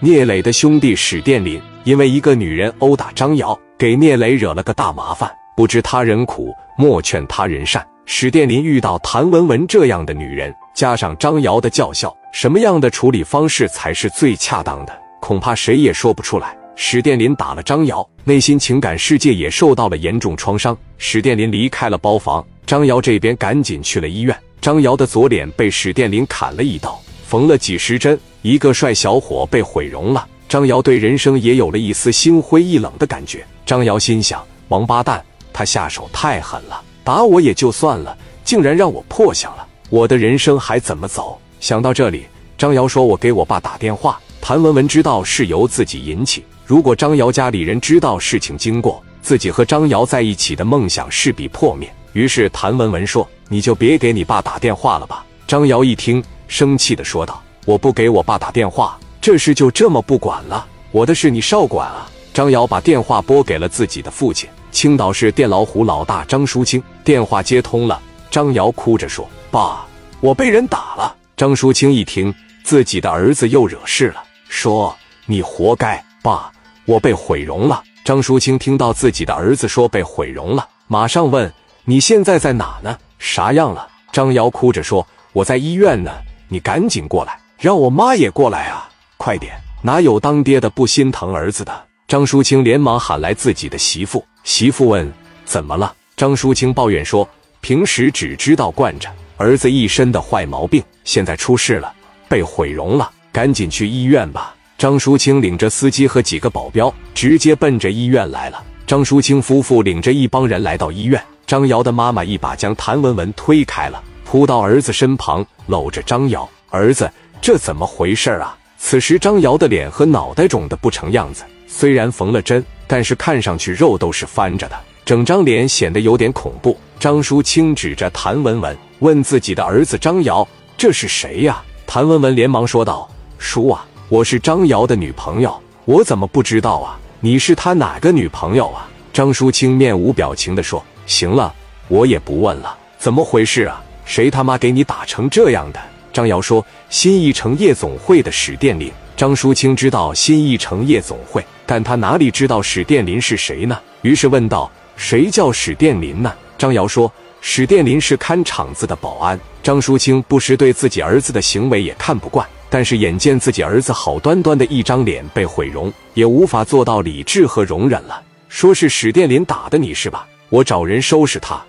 聂磊的兄弟史殿林因为一个女人殴打张瑶，给聂磊惹了个大麻烦。不知他人苦，莫劝他人善。史殿林遇到谭文文这样的女人，加上张瑶的叫嚣，什么样的处理方式才是最恰当的？恐怕谁也说不出来。史殿林打了张瑶，内心情感世界也受到了严重创伤。史殿林离开了包房，张瑶这边赶紧去了医院。张瑶的左脸被史殿林砍了一刀，缝了几十针。一个帅小伙被毁容了，张瑶对人生也有了一丝心灰意冷的感觉。张瑶心想：王八蛋，他下手太狠了，打我也就算了，竟然让我破相了，我的人生还怎么走？想到这里，张瑶说：“我给我爸打电话。”谭文文知道是由自己引起，如果张瑶家里人知道事情经过，自己和张瑶在一起的梦想势必破灭。于是谭文文说：“你就别给你爸打电话了吧。”张瑶一听，生气的说道。我不给我爸打电话，这事就这么不管了？我的事你少管啊！张瑶把电话拨给了自己的父亲，青岛市电老虎老大张淑清。电话接通了，张瑶哭着说：“爸，我被人打了。”张淑清一听自己的儿子又惹事了，说：“你活该，爸，我被毁容了。”张淑清听到自己的儿子说被毁容了，马上问：“你现在在哪呢？啥样了？”张瑶哭着说：“我在医院呢，你赶紧过来。”让我妈也过来啊！快点，哪有当爹的不心疼儿子的？张淑清连忙喊来自己的媳妇。媳妇问：“怎么了？”张淑清抱怨说：“平时只知道惯着儿子一身的坏毛病，现在出事了，被毁容了，赶紧去医院吧。”张淑清领着司机和几个保镖，直接奔着医院来了。张淑清夫妇领着一帮人来到医院，张瑶的妈妈一把将谭文文推开了，扑到儿子身旁，搂着张瑶儿子。这怎么回事啊？此时张瑶的脸和脑袋肿得不成样子，虽然缝了针，但是看上去肉都是翻着的，整张脸显得有点恐怖。张淑清指着谭文文问自己的儿子张瑶：“这是谁呀？”谭文文连忙说道：“叔啊，我是张瑶的女朋友，我怎么不知道啊？你是他哪个女朋友啊？”张淑清面无表情地说：“行了，我也不问了，怎么回事啊？谁他妈给你打成这样的？”张瑶说：“新艺城夜总会的史殿林。”张淑清知道新艺城夜总会，但他哪里知道史殿林是谁呢？于是问道：“谁叫史殿林呢？”张瑶说：“史殿林是看场子的保安。”张淑清不时对自己儿子的行为也看不惯，但是眼见自己儿子好端端的一张脸被毁容，也无法做到理智和容忍了。说是史殿林打的你是吧？我找人收拾他。